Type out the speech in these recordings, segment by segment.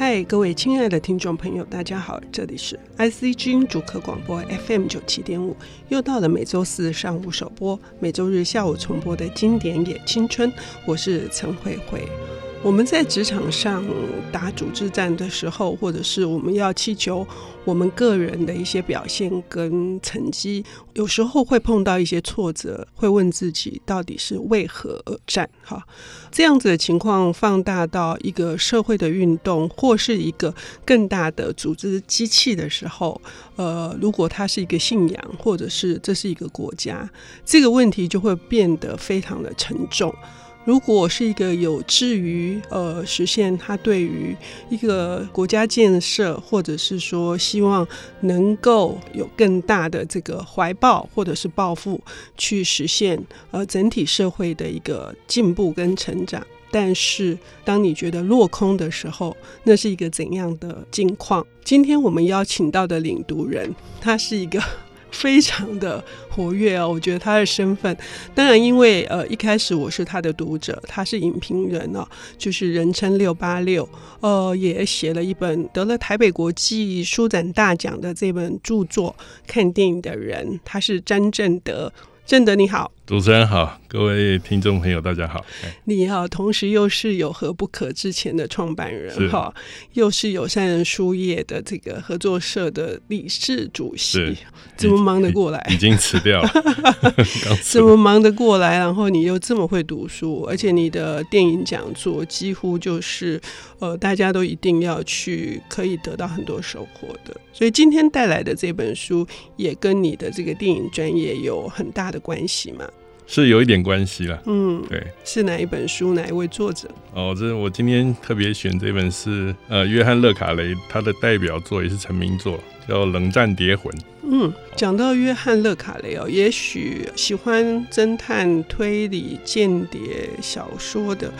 嗨，各位亲爱的听众朋友，大家好，这里是 IC 之音主客广播 FM 九七点五，又到了每周四上午首播，每周日下午重播的经典也青春，我是陈慧慧。我们在职场上打组织战的时候，或者是我们要祈求我们个人的一些表现跟成绩，有时候会碰到一些挫折，会问自己到底是为何而战？哈，这样子的情况放大到一个社会的运动，或是一个更大的组织机器的时候，呃，如果它是一个信仰，或者是这是一个国家，这个问题就会变得非常的沉重。如果是一个有志于呃实现他对于一个国家建设，或者是说希望能够有更大的这个怀抱或者是抱负，去实现呃整体社会的一个进步跟成长，但是当你觉得落空的时候，那是一个怎样的境况？今天我们邀请到的领读人，他是一个。非常的活跃哦，我觉得他的身份，当然因为呃一开始我是他的读者，他是影评人哦，就是人称六八六，呃也写了一本得了台北国际书展大奖的这本著作《看电影的人》，他是张正德。正德你好，主持人好，各位听众朋友大家好。你好，同时又是有何不可之前的创办人哈，又是友善人书业的这个合作社的理事主席，怎么忙得过来？已经 辞掉了，怎么忙得过来？然后你又这么会读书，而且你的电影讲座几乎就是呃大家都一定要去，可以得到很多收获的。所以今天带来的这本书也跟你的这个电影专业有很大的。关系嘛，是有一点关系了。嗯，对，是哪一本书？哪一位作者？哦，这我今天特别选这本是呃，约翰·勒卡雷他的代表作，也是成名作，叫《冷战谍魂》。嗯，讲到约翰·勒卡雷哦，也许喜欢侦探、推理、间谍小说的。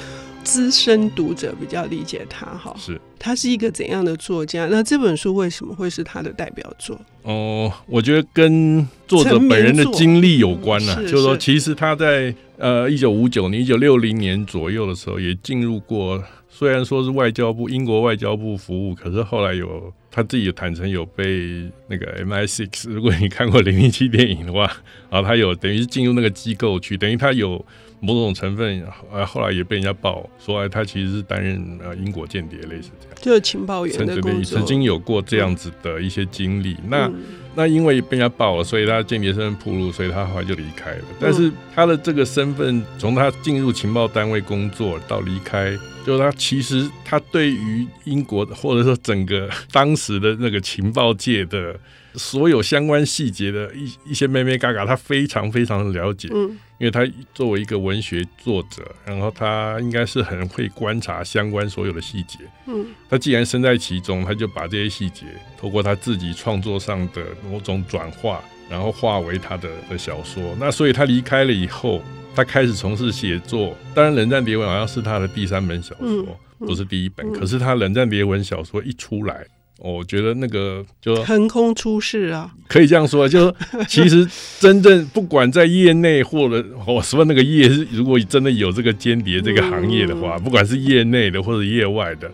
资深读者比较理解他哈，是他是一个怎样的作家？那这本书为什么会是他的代表作？哦，我觉得跟作者本人的经历有关呢、啊。就是说，其实他在呃一九五九年、一九六零年左右的时候，也进入过，虽然说是外交部、英国外交部服务，可是后来有他自己也坦诚有被那个 MI6，如果你看过零零七电影的话，啊他有等于是进入那个机构去，等于他有。某种成分，呃，后来也被人家爆说，哎，他其实是担任呃英国间谍，类似这样，就是情报员的工作。曾经有过这样子的一些经历。嗯、那、嗯、那因为被人家爆了，所以他间谍身份暴露，所以他后来就离开了。但是他的这个身份，从他进入情报单位工作到离开，就是他其实他对于英国或者说整个 当时的那个情报界的所有相关细节的一一些妹妹嘎嘎，他非常非常的了解。嗯。因为他作为一个文学作者，然后他应该是很会观察相关所有的细节。嗯，他既然身在其中，他就把这些细节透过他自己创作上的某种转化，然后化为他的的小说。那所以他离开了以后，他开始从事写作。当然，《冷战谍魂》好像是他的第三本小说，不是第一本。可是他《冷战谍魂》小说一出来。我觉得那个就横空出世啊，可以这样说，就是其实真正不管在业内或者我说那个业是，如果真的有这个间谍这个行业的话，不管是业内的或者业外的，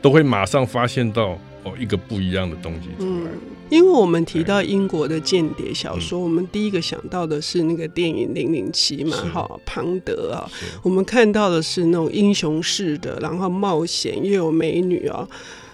都会马上发现到哦一个不一样的东西出来。因为我们提到英国的间谍小说，我们第一个想到的是那个电影《零零七》嘛，哈，庞德啊，我们看到的是那种英雄式的，然后冒险又有美女啊。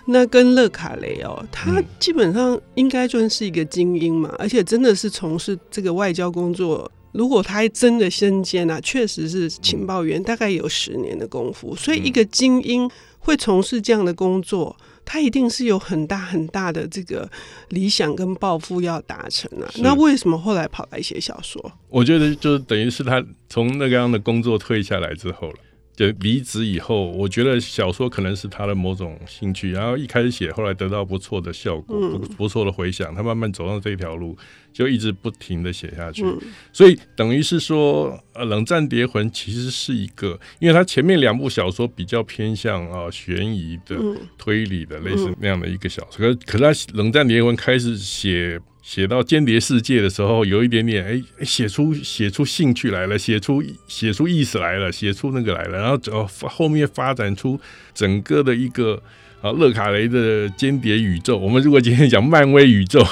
那跟勒卡雷哦，他基本上应该算是一个精英嘛，而且真的是从事这个外交工作。如果他真的身兼啊，确实是情报员，大概有十年的功夫。所以一个精英会从事这样的工作，他一定是有很大很大的这个理想跟抱负要达成啊。那为什么后来跑来写小说？我觉得就是等于是他从那个样的工作退下来之后了。就离职以后，我觉得小说可能是他的某种兴趣，然后一开始写，后来得到不错的效果，不不错的回响，他慢慢走上这条路，就一直不停的写下去。所以等于是说，呃，《冷战谍魂》其实是一个，因为他前面两部小说比较偏向啊悬疑的、推理的，类似那样的一个小说，可可是他《冷战谍魂》开始写。写到间谍世界的时候，有一点点哎，写出写出兴趣来了，写出写出意思来了，写出那个来了，然后后后面发展出整个的一个啊，勒卡雷的间谍宇宙。我们如果今天讲漫威宇宙，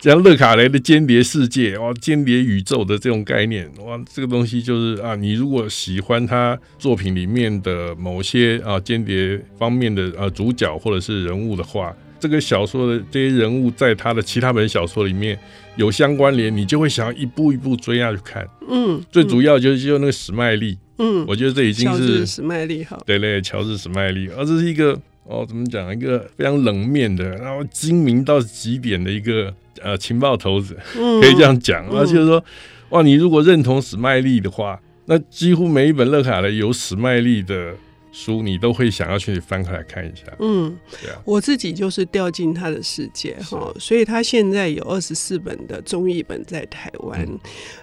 讲勒卡雷的间谍世界，哇，间谍宇宙的这种概念，哇，这个东西就是啊，你如果喜欢他作品里面的某些啊间谍方面的啊主角或者是人物的话，这个小说的这些人物在他的其他本小说里面有相关联，你就会想要一步一步追下去看。嗯，最主要就是就那个史麦利。嗯，我觉得这已经是史麦利哈，对对，乔治史麦利，而这是一个哦，怎么讲，一个非常冷面的，然后精明到极点的一个呃情报头子，嗯、可以这样讲。而且说，哇，你如果认同史麦利的话，那几乎每一本乐卡的有史麦利的。书你都会想要去翻开来看一下，嗯，对啊，我自己就是掉进他的世界哈，所以他现在有二十四本的中译本在台湾，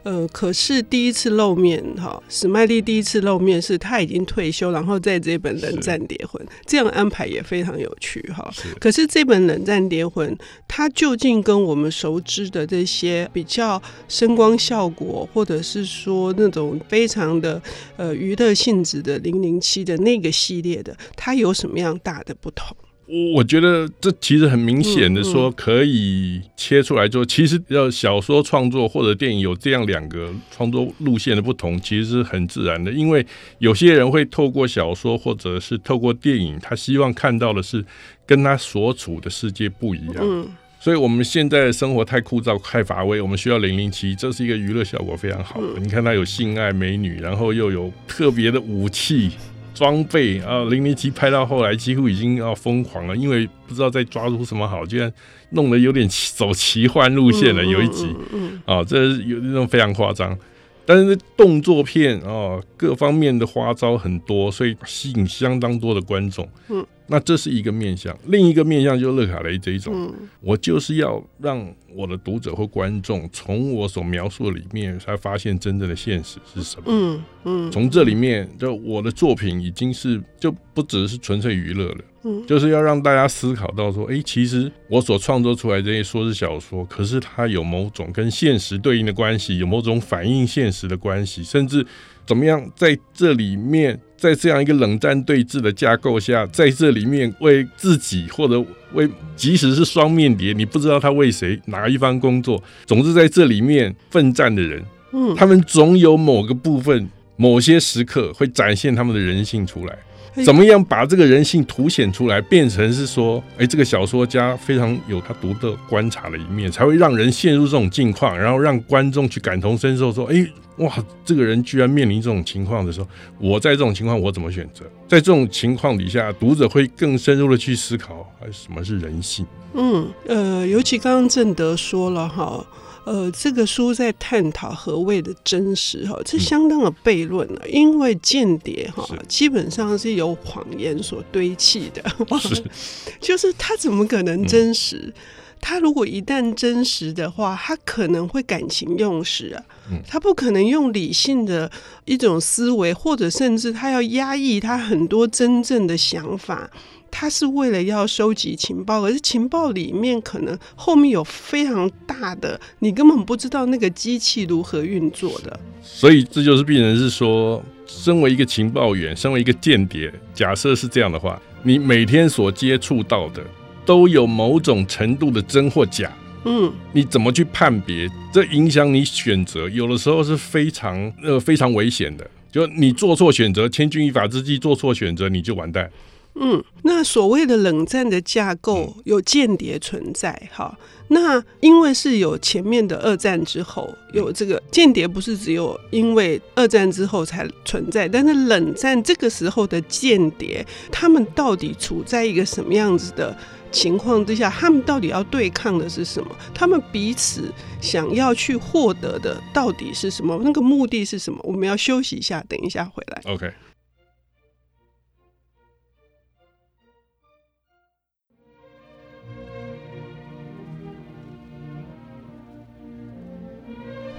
嗯、呃，可是第一次露面哈，史麦利第一次露面是他已经退休，然后在这本《冷战谍魂》这样安排也非常有趣哈。可是这本《冷战谍魂》它究竟跟我们熟知的这些比较声光效果，或者是说那种非常的呃娱乐性质的零零七的那个。一个系列的，它有什么样大的不同？我觉得这其实很明显的说，可以切出来做，其实要小说创作或者电影有这样两个创作路线的不同，其实是很自然的。因为有些人会透过小说或者是透过电影，他希望看到的是跟他所处的世界不一样。嗯，所以我们现在的生活太枯燥、太乏味，我们需要零零七，这是一个娱乐效果非常好的。你看，它有性爱、美女，然后又有特别的武器。装备啊，零零七拍到后来几乎已经要疯狂了，因为不知道在抓住什么好，居然弄得有点走奇幻路线了。有一集啊，这有那种非常夸张，但是动作片啊，各方面的花招很多，所以吸引相当多的观众。嗯。那这是一个面向，另一个面向就是勒卡雷这一种，嗯、我就是要让我的读者或观众从我所描述的里面才发现真正的现实是什么。嗯嗯，从这里面，就我的作品已经是就不只是纯粹娱乐了。嗯，就是要让大家思考到说，哎，其实我所创作出来这些说是小说，可是它有某种跟现实对应的关系，有某种反映现实的关系，甚至。怎么样在这里面，在这样一个冷战对峙的架构下，在这里面为自己或者为，即使是双面谍，你不知道他为谁哪一方工作，总之在这里面奋战的人，嗯，他们总有某个部分、某些时刻会展现他们的人性出来。怎么样把这个人性凸显出来，变成是说，哎，这个小说家非常有他独特观察的一面，才会让人陷入这种境况，然后让观众去感同身受，说，哎，哇，这个人居然面临这种情况的时候，我在这种情况我怎么选择？在这种情况底下，读者会更深入的去思考，什么是人性？嗯，呃，尤其刚刚正德说了哈。呃，这个书在探讨何谓的真实哈，这相当的悖论了。因为间谍哈，基本上是由谎言所堆砌的，是 就是他怎么可能真实？他如果一旦真实的话，他可能会感情用事啊，他不可能用理性的一种思维，或者甚至他要压抑他很多真正的想法。他是为了要收集情报，可是情报里面可能后面有非常大的，你根本不知道那个机器如何运作的。所以这就是病人是说，身为一个情报员，身为一个间谍，假设是这样的话，你每天所接触到的都有某种程度的真或假。嗯，你怎么去判别？这影响你选择，有的时候是非常呃非常危险的。就你做错选择，千钧一发之际做错选择，你就完蛋。嗯，那所谓的冷战的架构有间谍存在，哈，那因为是有前面的二战之后有这个间谍，不是只有因为二战之后才存在，但是冷战这个时候的间谍，他们到底处在一个什么样子的情况之下？他们到底要对抗的是什么？他们彼此想要去获得的到底是什么？那个目的是什么？我们要休息一下，等一下回来。OK。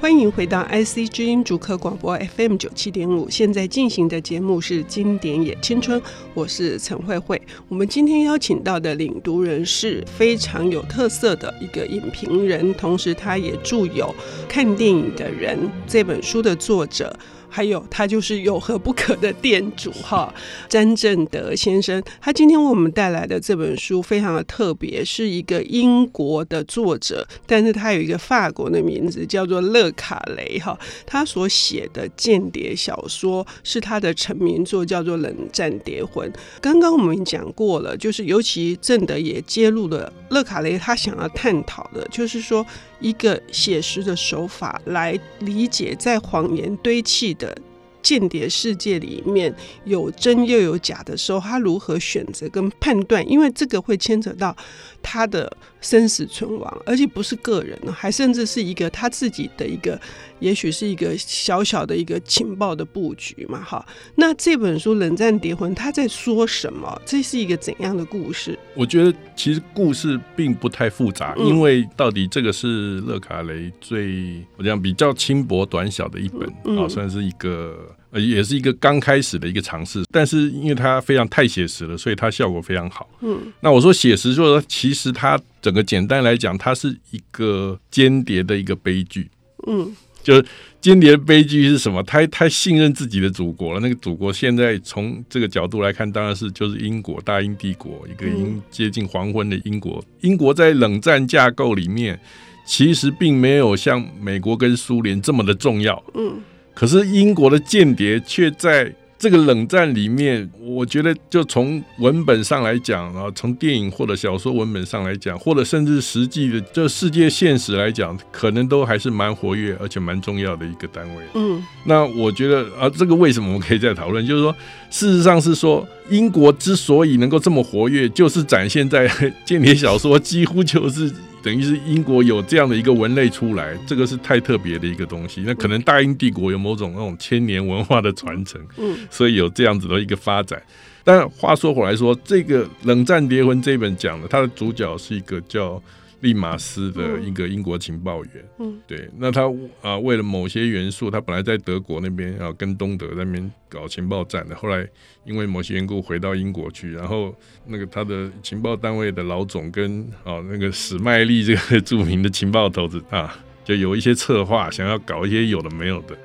欢迎回到 IC 之音主科广播 FM 九七点五，现在进行的节目是《经典也青春》，我是陈慧慧。我们今天邀请到的领读人是非常有特色的一个影评人，同时他也著有《看电影的人》这本书的作者。还有，他就是有何不可的店主哈，詹正德先生。他今天为我们带来的这本书非常的特别，是一个英国的作者，但是他有一个法国的名字，叫做勒卡雷哈。他所写的间谍小说是他的成名作，叫做《冷战谍魂》。刚刚我们讲过了，就是尤其正德也揭露了勒卡雷他想要探讨的，就是说。一个写实的手法来理解，在谎言堆砌的间谍世界里面有真又有假的时候，他如何选择跟判断？因为这个会牵扯到他的生死存亡，而且不是个人，还甚至是一个他自己的一个。也许是一个小小的一个情报的布局嘛，哈。那这本书《冷战谍魂》他在说什么？这是一个怎样的故事？我觉得其实故事并不太复杂，嗯、因为到底这个是勒卡雷最我讲比较轻薄短小的一本啊、嗯哦，算是一个呃，也是一个刚开始的一个尝试。但是因为它非常太写实了，所以它效果非常好。嗯，那我说写实，就是说其实它整个简单来讲，它是一个间谍的一个悲剧。嗯。就是间谍悲剧是什么？他太信任自己的祖国了。那个祖国现在从这个角度来看，当然是就是英国大英帝国，一个已经接近黄昏的英国。英国在冷战架构里面，其实并没有像美国跟苏联这么的重要。嗯，可是英国的间谍却在。这个冷战里面，我觉得就从文本上来讲，然后从电影或者小说文本上来讲，或者甚至实际的就世界现实来讲，可能都还是蛮活跃而且蛮重要的一个单位。嗯，那我觉得啊，这个为什么我们可以再讨论？就是说，事实上是说，英国之所以能够这么活跃，就是展现在 间谍小说几乎就是。等于是英国有这样的一个文类出来，这个是太特别的一个东西。那可能大英帝国有某种那种千年文化的传承，嗯，所以有这样子的一个发展。但话说回来说，这个《冷战谍魂》这本讲的，它的主角是一个叫。利马斯的一个英国情报员，嗯，对，那他啊为了某些元素，他本来在德国那边啊跟东德那边搞情报战的，后来因为某些缘故回到英国去，然后那个他的情报单位的老总跟啊那个史麦利这个著名的情报头子啊，就有一些策划，想要搞一些有的没有的，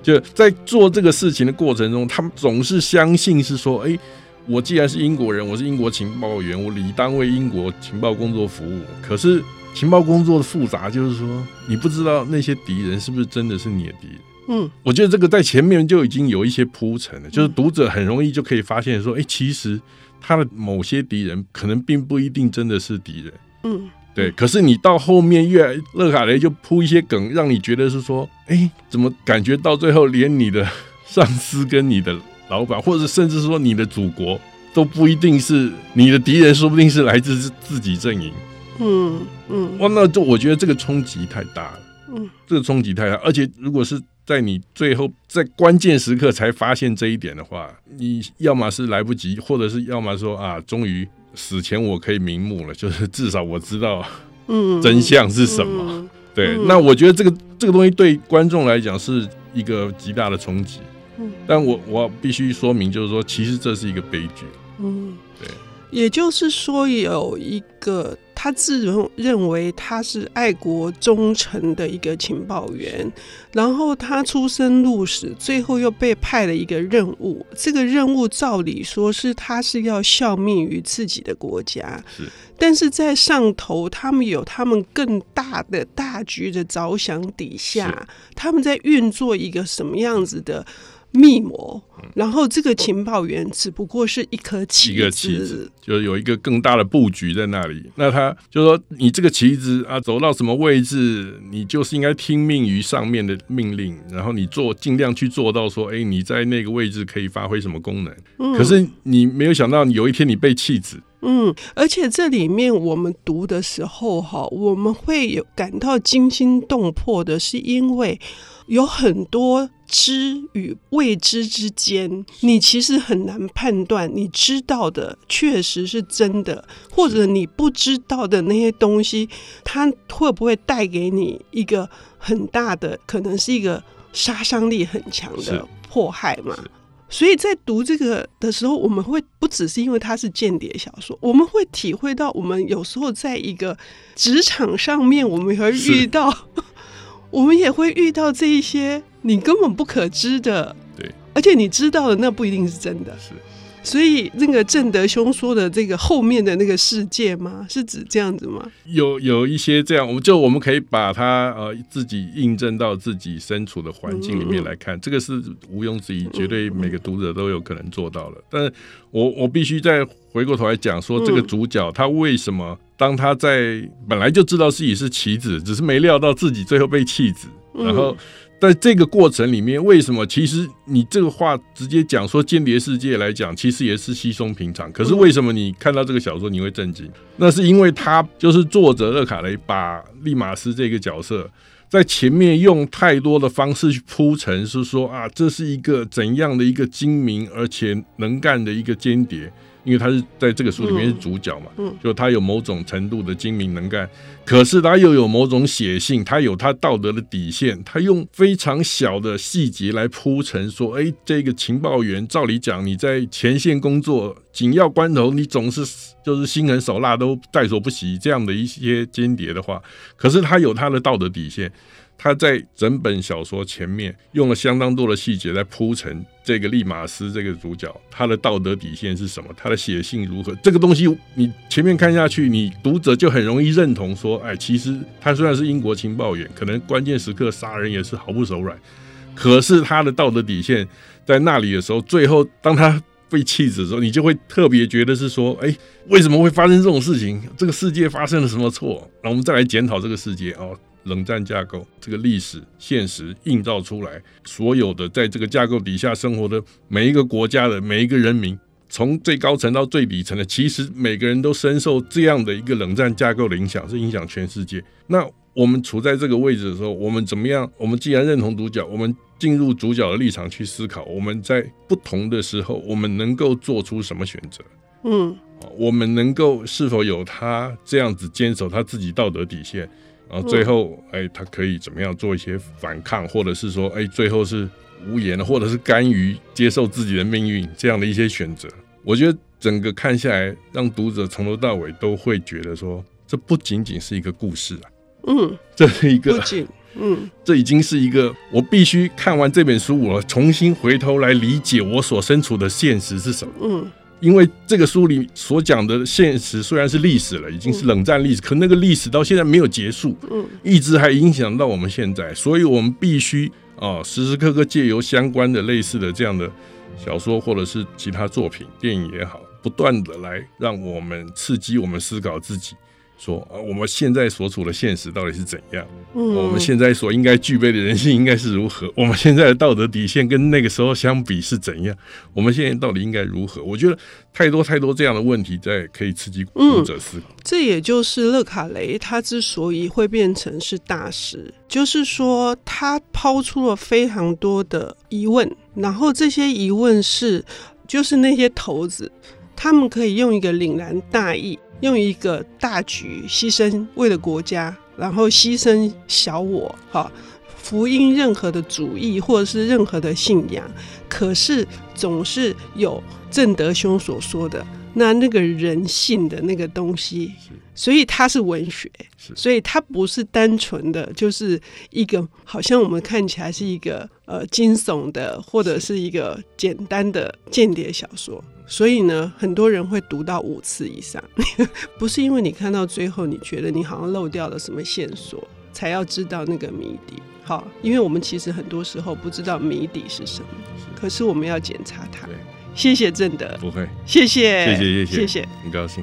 就在做这个事情的过程中，他们总是相信是说，哎。我既然是英国人，我是英国情报员，我理当为英国情报工作服务。可是情报工作的复杂，就是说你不知道那些敌人是不是真的是你的敌人。嗯，我觉得这个在前面就已经有一些铺陈了，就是读者很容易就可以发现说，哎，其实他的某些敌人可能并不一定真的是敌人。嗯，对。可是你到后面越来，勒卡雷就铺一些梗，让你觉得是说，哎，怎么感觉到最后连你的 上司跟你的。老板，或者甚至说你的祖国都不一定是你的敌人，说不定是来自自己阵营。嗯嗯，哇，那就我觉得这个冲击太大了。嗯，这个冲击太大，而且如果是在你最后在关键时刻才发现这一点的话，你要么是来不及，或者是要么说啊，终于死前我可以瞑目了，就是至少我知道 嗯真相是什么。嗯、对，那我觉得这个这个东西对观众来讲是一个极大的冲击。但我我必须说明，就是说，其实这是一个悲剧。嗯，对，也就是说，有一个他自认认为他是爱国忠诚的一个情报员，然后他出生入死，最后又被派了一个任务。这个任务照理说是他是要效命于自己的国家，是，但是在上头，他们有他们更大的大局的着想底下，他们在运作一个什么样子的？密谋，然后这个情报员只不过是一颗棋子，一个棋子，就有一个更大的布局在那里。那他就说：“你这个棋子啊，走到什么位置，你就是应该听命于上面的命令，然后你做尽量去做到说，哎，你在那个位置可以发挥什么功能。嗯，可是你没有想到，有一天你被弃子。嗯，而且这里面我们读的时候哈，我们会有感到惊心动魄的，是因为。有很多知与未知之间，你其实很难判断。你知道的确实是真的，或者你不知道的那些东西，它会不会带给你一个很大的，可能是一个杀伤力很强的迫害嘛。所以在读这个的时候，我们会不只是因为它是间谍小说，我们会体会到，我们有时候在一个职场上面，我们也会遇到，我们也会遇到这一些你根本不可知的，对，而且你知道的那不一定是真的，是。所以那个正德兄说的这个后面的那个世界吗？是指这样子吗？有有一些这样，我们就我们可以把它呃自己印证到自己身处的环境里面来看，这个是毋庸置疑，绝对每个读者都有可能做到了。但是我我必须再回过头来讲说，这个主角他为什么当他在本来就知道自己是棋子，只是没料到自己最后被弃子，然后。在这个过程里面，为什么？其实你这个话直接讲说间谍世界来讲，其实也是稀松平常。可是为什么你看到这个小说你会震惊？那是因为他就是作者勒卡雷把利马斯这个角色在前面用太多的方式去铺陈，是说啊，这是一个怎样的一个精明而且能干的一个间谍。因为他是在这个书里面是主角嘛，嗯，就他有某种程度的精明能干，可是他又有某种血性，他有他道德的底线，他用非常小的细节来铺陈，说，哎，这个情报员，照理讲你在前线工作，紧要关头你总是就是心狠手辣都在所不惜，这样的一些间谍的话，可是他有他的道德底线。他在整本小说前面用了相当多的细节来铺陈这个利马斯这个主角，他的道德底线是什么？他的血性如何？这个东西你前面看下去，你读者就很容易认同说，哎，其实他虽然是英国情报员，可能关键时刻杀人也是毫不手软，可是他的道德底线在那里的时候，最后当他被弃子的时候，你就会特别觉得是说，哎，为什么会发生这种事情？这个世界发生了什么错？那我们再来检讨这个世界哦。冷战架构，这个历史现实映照出来，所有的在这个架构底下生活的每一个国家的每一个人民，从最高层到最底层的，其实每个人都深受这样的一个冷战架构的影响，是影响全世界。那我们处在这个位置的时候，我们怎么样？我们既然认同主角，我们进入主角的立场去思考，我们在不同的时候，我们能够做出什么选择？嗯，我们能够是否有他这样子坚守他自己道德底线？然后最后，哎，他可以怎么样做一些反抗，或者是说，哎，最后是无言的，或者是甘于接受自己的命运这样的一些选择。我觉得整个看下来，让读者从头到尾都会觉得说，这不仅仅是一个故事啊，嗯，这是一个，嗯，这已经是一个，我必须看完这本书，我重新回头来理解我所身处的现实是什么，嗯。因为这个书里所讲的现实虽然是历史了，已经是冷战历史，可那个历史到现在没有结束，嗯，一直还影响到我们现在，所以我们必须啊，时时刻刻借由相关的类似的这样的小说或者是其他作品、电影也好，不断的来让我们刺激我们思考自己。说啊，我们现在所处的现实到底是怎样？嗯，我们现在所应该具备的人性应该是如何？我们现在的道德底线跟那个时候相比是怎样？我们现在到底应该如何？我觉得太多太多这样的问题在可以刺激读者思考。嗯，这也就是勒卡雷他之所以会变成是大师，就是说他抛出了非常多的疑问，然后这些疑问是，就是那些头子他们可以用一个凛然大义。用一个大局牺牲，为了国家，然后牺牲小我，哈，福音任何的主义或者是任何的信仰，可是总是有正德兄所说的那那个人性的那个东西，所以它是文学，所以它不是单纯的就是一个好像我们看起来是一个呃惊悚的或者是。一个简单的间谍小说。所以呢，很多人会读到五次以上，不是因为你看到最后，你觉得你好像漏掉了什么线索，才要知道那个谜底。好，因为我们其实很多时候不知道谜底是什么，可是我们要检查它。谢谢正德，不会，谢谢，谢谢，谢谢，谢谢，很高兴。